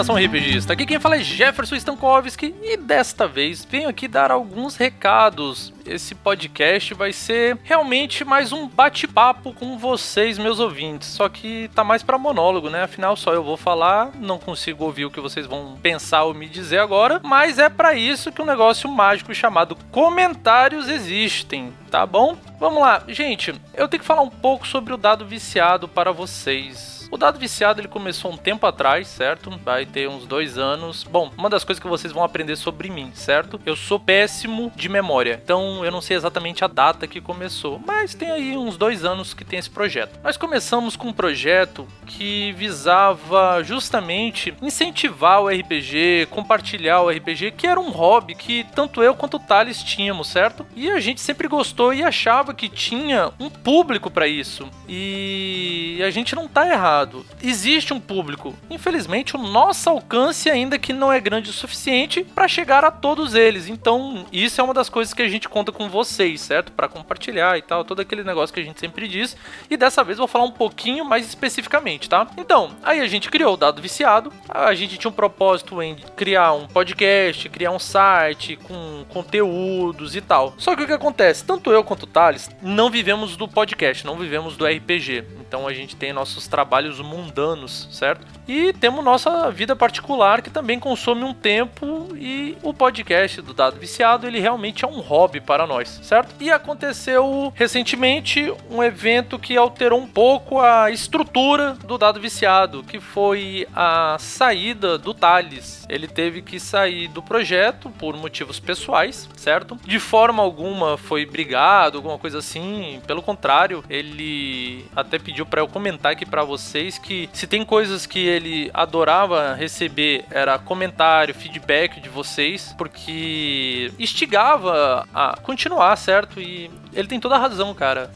nação RPGista. Aqui quem fala é Jefferson Stankovski e desta vez venho aqui dar alguns recados. Esse podcast vai ser realmente mais um bate-papo com vocês, meus ouvintes. Só que tá mais para monólogo, né? Afinal, só eu vou falar, não consigo ouvir o que vocês vão pensar ou me dizer agora, mas é para isso que um negócio mágico chamado comentários existem, tá bom? Vamos lá, gente, eu tenho que falar um pouco sobre o dado viciado para vocês. O dado viciado ele começou um tempo atrás, certo? Vai ter uns dois anos. Bom, uma das coisas que vocês vão aprender sobre mim, certo? Eu sou péssimo de memória, então eu não sei exatamente a data que começou, mas tem aí uns dois anos que tem esse projeto. Nós começamos com um projeto que visava justamente incentivar o RPG, compartilhar o RPG, que era um hobby que tanto eu quanto o Thales tínhamos, certo? E a gente sempre gostou e achava que tinha um público para isso. E a gente não tá errado mercado existe um público. Infelizmente, o nosso alcance ainda que não é grande o suficiente para chegar a todos eles. Então, isso é uma das coisas que a gente conta com vocês, certo? Para compartilhar e tal, todo aquele negócio que a gente sempre diz. E dessa vez vou falar um pouquinho mais especificamente, tá? Então, aí a gente criou o Dado Viciado. A gente tinha um propósito em criar um podcast, criar um site com conteúdos e tal. Só que o que acontece? Tanto eu quanto o Thales não vivemos do podcast, não vivemos do RPG. Então a gente tem nossos trabalhos mundanos, certo? E temos nossa vida particular que também consome um tempo e o podcast do Dado Viciado, ele realmente é um hobby para nós, certo? E aconteceu recentemente um evento que alterou um pouco a estrutura do Dado Viciado, que foi a saída do Thales. Ele teve que sair do projeto por motivos pessoais, certo? De forma alguma foi brigado, alguma coisa assim, pelo contrário, ele até pediu para eu comentar aqui para vocês que se tem coisas que ele adorava receber era comentário, feedback de vocês, porque instigava a continuar, certo? E ele tem toda a razão, cara.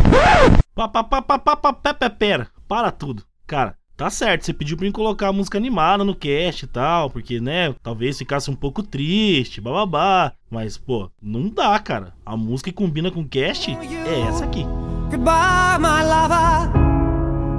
Pera, para tudo. Cara, Tá certo, você pediu pra mim colocar música animada no cast e tal, porque, né, talvez ficasse um pouco triste, bababá. Mas, pô, não dá, cara. A música que combina com o cast é essa aqui. Goodbye, my lover.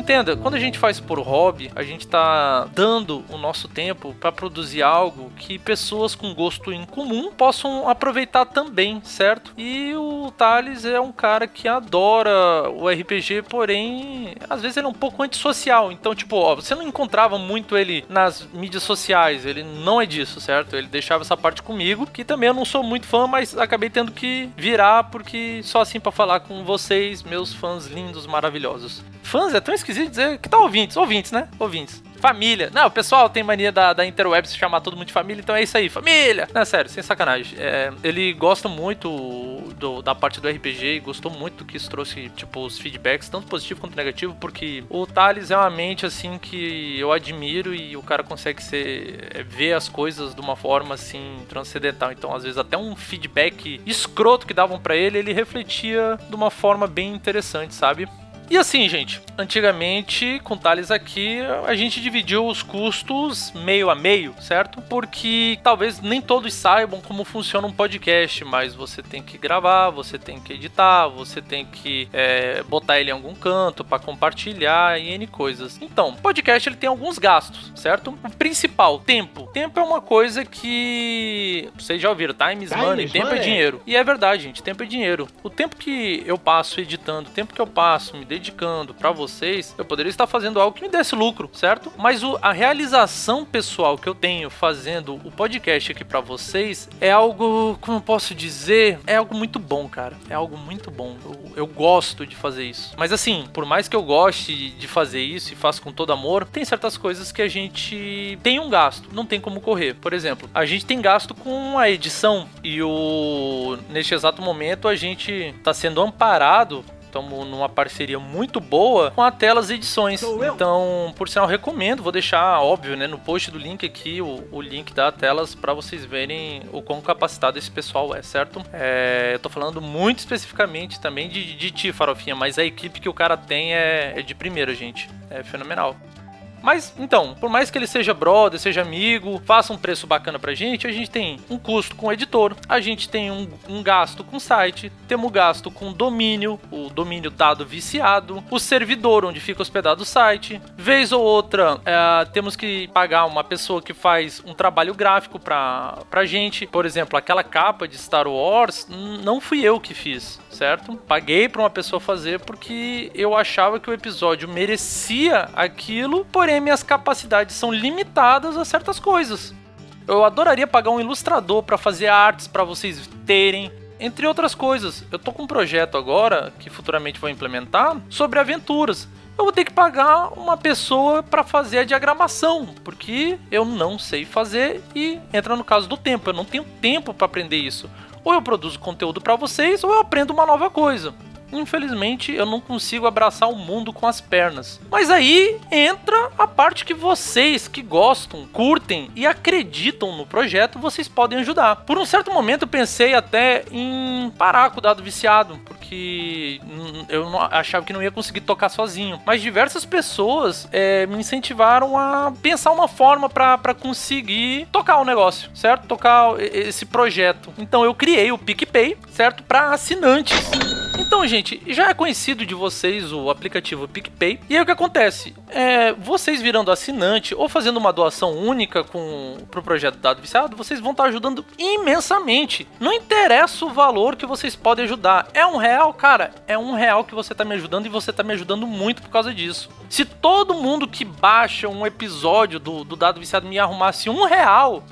Entenda, quando a gente faz por hobby, a gente tá dando o nosso tempo para produzir algo que pessoas com gosto em comum possam aproveitar também, certo? E o Thales é um cara que adora o RPG, porém, às vezes ele é um pouco antissocial. Então, tipo, ó, você não encontrava muito ele nas mídias sociais, ele não é disso, certo? Ele deixava essa parte comigo, que também eu não sou muito fã, mas acabei tendo que virar porque só assim para falar com vocês, meus fãs lindos, maravilhosos. Fãs é tão esquisito dizer que tá ouvintes, ouvintes, né? Ouvintes. Família. Não, o pessoal tem mania da, da Interweb se chamar todo mundo de família, então é isso aí, família. Não, sério, sem sacanagem. É, ele gosta muito do, da parte do RPG e gostou muito do que isso trouxe, tipo, os feedbacks, tanto positivo quanto negativo, porque o Thales é uma mente, assim, que eu admiro e o cara consegue ser, é, ver as coisas de uma forma, assim, transcendental. Então, às vezes, até um feedback escroto que davam para ele, ele refletia de uma forma bem interessante, sabe? E assim, gente, antigamente, com Thales aqui, a gente dividiu os custos meio a meio, certo? Porque talvez nem todos saibam como funciona um podcast, mas você tem que gravar, você tem que editar, você tem que é, botar ele em algum canto para compartilhar e N coisas. Então, podcast ele tem alguns gastos, certo? O principal, tempo. Tempo é uma coisa que vocês já ouviram, time is money, tempo é money. é dinheiro. E é verdade, gente, tempo é dinheiro. O tempo que eu passo editando, o tempo que eu passo me dedicando para vocês, eu poderia estar fazendo algo que me desse lucro, certo? Mas o, a realização pessoal que eu tenho fazendo o podcast aqui para vocês é algo, como eu posso dizer, é algo muito bom, cara. É algo muito bom. Eu, eu gosto de fazer isso. Mas assim, por mais que eu goste de fazer isso e faço com todo amor, tem certas coisas que a gente tem um gasto, não tem como correr. Por exemplo, a gente tem gasto com a edição e o neste exato momento a gente está sendo amparado Estamos numa parceria muito boa com a Telas Edições. Então, por sinal, recomendo, vou deixar, óbvio, né, no post do link aqui, o, o link da Telas para vocês verem o quão capacitado esse pessoal é, certo? É, eu tô falando muito especificamente também de, de ti, Farofinha, mas a equipe que o cara tem é, é de primeira, gente. É fenomenal. Mas, então, por mais que ele seja brother, seja amigo, faça um preço bacana pra gente, a gente tem um custo com o editor, a gente tem um, um gasto com site, temos gasto com domínio, o domínio dado viciado, o servidor onde fica hospedado o site. Vez ou outra, é, temos que pagar uma pessoa que faz um trabalho gráfico pra, pra gente. Por exemplo, aquela capa de Star Wars, não fui eu que fiz certo? Paguei para uma pessoa fazer porque eu achava que o episódio merecia aquilo, minhas capacidades são limitadas a certas coisas. Eu adoraria pagar um ilustrador para fazer artes para vocês terem, entre outras coisas. Eu tô com um projeto agora que futuramente vou implementar sobre aventuras. Eu vou ter que pagar uma pessoa para fazer a diagramação, porque eu não sei fazer e entra no caso do tempo. Eu não tenho tempo para aprender isso. Ou eu produzo conteúdo para vocês, ou eu aprendo uma nova coisa. Infelizmente, eu não consigo abraçar o mundo com as pernas. Mas aí entra a parte que vocês que gostam, curtem e acreditam no projeto, vocês podem ajudar. Por um certo momento eu pensei até em parar com o dado viciado, porque eu achava que não ia conseguir tocar sozinho. Mas diversas pessoas é, me incentivaram a pensar uma forma para conseguir tocar o negócio, certo? Tocar esse projeto. Então eu criei o PicPay, certo? Para assinantes. Então, gente, já é conhecido de vocês o aplicativo PicPay. E aí o que acontece? É, vocês virando assinante ou fazendo uma doação única com pro projeto Dado Viciado, vocês vão estar ajudando imensamente. Não interessa o valor que vocês podem ajudar. É um real, cara, é um real que você está me ajudando e você está me ajudando muito por causa disso. Se todo mundo que baixa um episódio do, do Dado Viciado me arrumasse um real,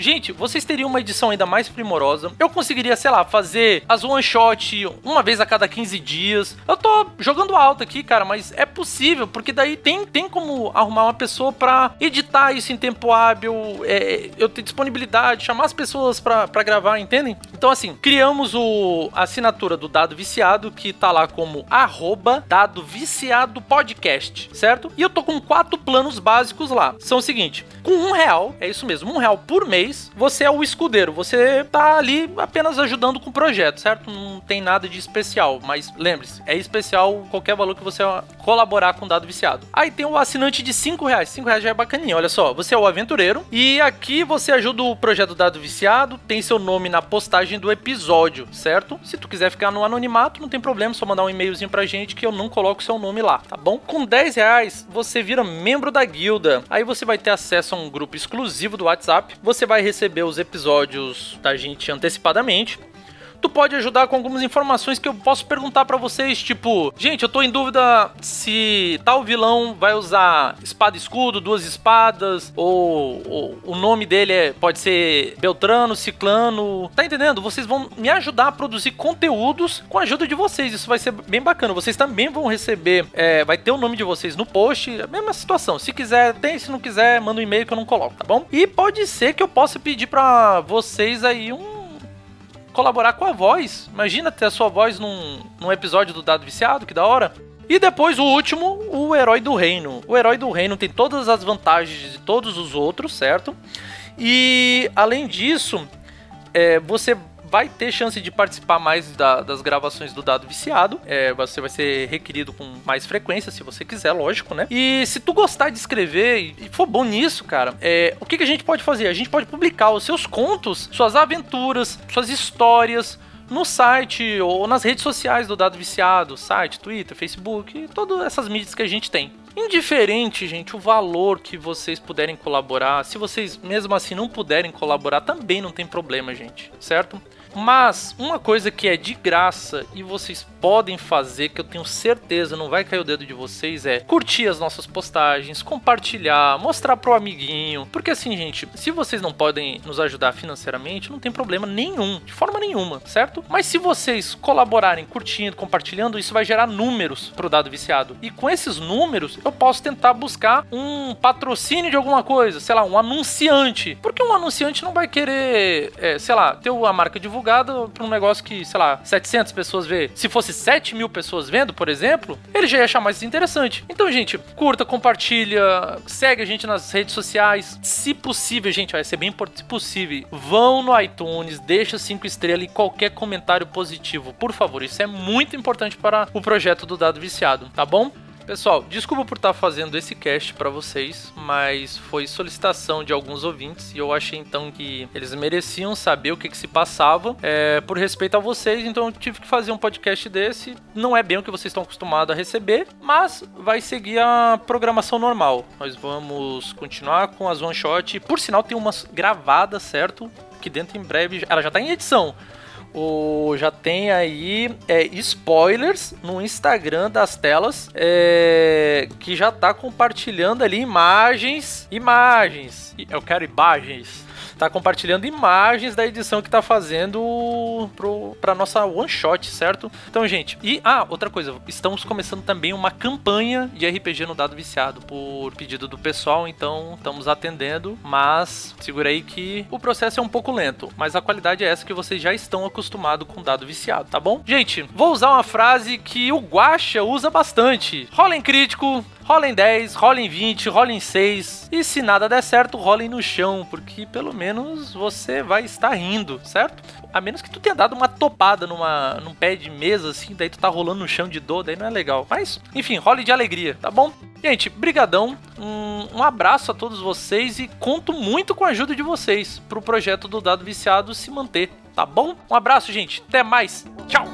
Gente, vocês teriam uma edição ainda mais primorosa. Eu conseguiria, sei lá, fazer as one shot uma vez a cada 15 dias. Eu tô jogando alto aqui, cara, mas é possível, porque daí tem, tem como arrumar uma pessoa para editar isso em tempo hábil, é, eu ter disponibilidade, chamar as pessoas para gravar, entendem? Então, assim, criamos o, a assinatura do Dado Viciado, que tá lá como arroba Dado Viciado Podcast, certo? E eu tô com quatro planos básicos lá. São o seguinte: com um real, é isso mesmo, um real por mês você é o escudeiro. Você tá ali apenas ajudando com o projeto, certo? Não tem nada de especial, mas lembre-se, é especial qualquer valor que você colaborar com dado viciado. Aí tem o assinante de 5 reais. 5 reais já é bacaninha, olha só. Você é o aventureiro e aqui você ajuda o projeto Dado Viciado, tem seu nome na postagem do episódio, certo? Se tu quiser ficar no anonimato, não tem problema, só mandar um e-mailzinho pra gente que eu não coloco seu nome lá, tá bom? Com 10 reais, você vira membro da guilda. Aí você vai ter acesso a um grupo exclusivo do WhatsApp. Você vai receber os episódios da gente antecipadamente tu pode ajudar com algumas informações que eu posso perguntar para vocês, tipo, gente, eu tô em dúvida se tal vilão vai usar espada escudo, duas espadas, ou, ou o nome dele é, pode ser Beltrano, Ciclano. Tá entendendo? Vocês vão me ajudar a produzir conteúdos com a ajuda de vocês. Isso vai ser bem bacana. Vocês também vão receber, é, vai ter o nome de vocês no post. A mesma situação. Se quiser, tem. Se não quiser, manda um e-mail que eu não coloco, tá bom? E pode ser que eu possa pedir para vocês aí um colaborar com a voz. Imagina ter a sua voz num, num episódio do Dado Viciado, que da hora. E depois o último, o Herói do Reino. O Herói do Reino tem todas as vantagens de todos os outros, certo? E além disso, é, você vai ter chance de participar mais da, das gravações do Dado Viciado. É, você vai ser requerido com mais frequência, se você quiser, lógico, né? E se tu gostar de escrever e for bom nisso, cara, é, o que, que a gente pode fazer? A gente pode publicar os seus contos, suas aventuras, suas histórias no site ou nas redes sociais do Dado Viciado, site, Twitter, Facebook, todas essas mídias que a gente tem. Indiferente, gente, o valor que vocês puderem colaborar, se vocês mesmo assim não puderem colaborar, também não tem problema, gente, certo? Mas uma coisa que é de graça e vocês podem fazer, que eu tenho certeza não vai cair o dedo de vocês, é curtir as nossas postagens, compartilhar, mostrar pro amiguinho. Porque assim, gente, se vocês não podem nos ajudar financeiramente, não tem problema nenhum, de forma nenhuma, certo? Mas se vocês colaborarem, curtindo, compartilhando, isso vai gerar números pro dado viciado. E com esses números, eu posso tentar buscar um patrocínio de alguma coisa, sei lá, um anunciante. Porque um anunciante não vai querer, é, sei lá, ter a marca divulgada divulgado pra um negócio que, sei lá, 700 pessoas vê. Se fosse 7 mil pessoas vendo, por exemplo, ele já ia achar mais interessante. Então, gente, curta, compartilha, segue a gente nas redes sociais. Se possível, gente, vai ser bem importante. Se possível, vão no iTunes, deixa 5 estrelas e qualquer comentário positivo, por favor. Isso é muito importante para o projeto do Dado Viciado, tá bom? Pessoal, desculpa por estar fazendo esse cast para vocês, mas foi solicitação de alguns ouvintes e eu achei então que eles mereciam saber o que, que se passava é, por respeito a vocês, então eu tive que fazer um podcast desse. Não é bem o que vocês estão acostumados a receber, mas vai seguir a programação normal. Nós vamos continuar com as one shot. Por sinal, tem umas gravadas, certo? Que dentro em breve ela já está em edição o, já tem aí é, spoilers no Instagram das telas é, que já tá compartilhando ali imagens, imagens. Eu quero imagens tá compartilhando imagens da edição que tá fazendo pro, pra nossa one shot, certo? Então, gente, e ah, outra coisa, estamos começando também uma campanha de RPG no dado viciado por pedido do pessoal, então estamos atendendo, mas segura aí que o processo é um pouco lento, mas a qualidade é essa que vocês já estão acostumados com dado viciado, tá bom? Gente, vou usar uma frase que o Guacha usa bastante. Rolem crítico, rolem 10, rolem 20, rolem 6. E se nada der certo, rolem no chão, porque pelo menos você vai estar rindo, certo? A menos que tu tenha dado uma topada numa, num pé de mesa, assim, daí tu tá rolando no chão de dor, daí não é legal. Mas, enfim, role de alegria, tá bom? Gente, brigadão, um, um abraço a todos vocês e conto muito com a ajuda de vocês pro projeto do Dado Viciado se manter, tá bom? Um abraço, gente, até mais, tchau!